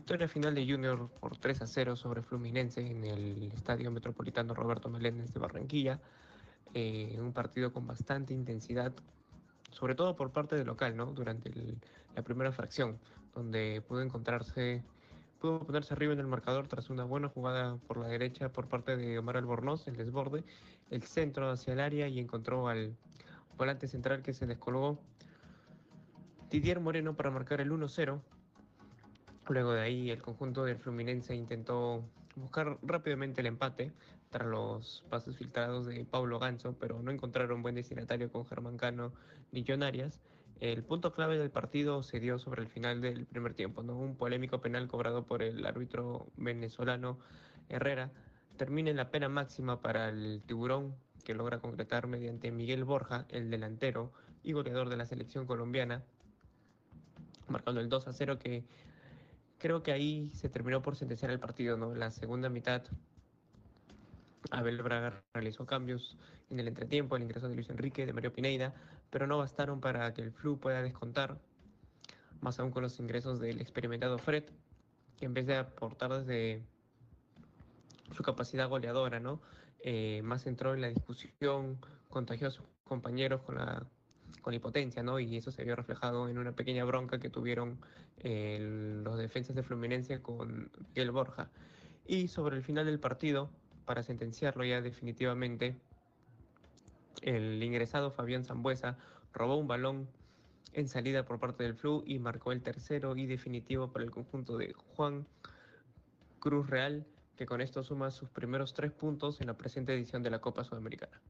Victoria final de Junior por 3 a 0 sobre Fluminense en el Estadio Metropolitano Roberto Meléndez de Barranquilla. Eh, un partido con bastante intensidad, sobre todo por parte del local, ¿no? Durante la primera fracción, donde pudo encontrarse, pudo ponerse arriba en el marcador tras una buena jugada por la derecha por parte de Omar Albornoz, el desborde, el centro hacia el área y encontró al volante central que se descolgó. Didier Moreno para marcar el 1-0 Luego de ahí el conjunto del Fluminense intentó buscar rápidamente el empate tras los pasos filtrados de Pablo Ganso, pero no encontraron buen destinatario con Germán Cano ni John Arias. El punto clave del partido se dio sobre el final del primer tiempo, ¿no? un polémico penal cobrado por el árbitro venezolano Herrera termina en la pena máxima para el tiburón que logra concretar mediante Miguel Borja, el delantero y goleador de la selección colombiana, marcando el 2 a 0 que creo que ahí se terminó por sentenciar el partido, ¿no? La segunda mitad, Abel Braga realizó cambios en el entretiempo, el ingreso de Luis Enrique, de Mario Pineida, pero no bastaron para que el Flu pueda descontar, más aún con los ingresos del experimentado Fred, que en vez de aportar desde su capacidad goleadora, ¿no? Eh, más entró en la discusión, contagió a sus compañeros con la con impotencia, ¿no? Y eso se vio reflejado en una pequeña bronca que tuvieron eh, los defensas de Fluminense con Miguel Borja. Y sobre el final del partido, para sentenciarlo ya definitivamente, el ingresado Fabián Zambuesa robó un balón en salida por parte del Flu y marcó el tercero y definitivo para el conjunto de Juan Cruz Real, que con esto suma sus primeros tres puntos en la presente edición de la Copa Sudamericana.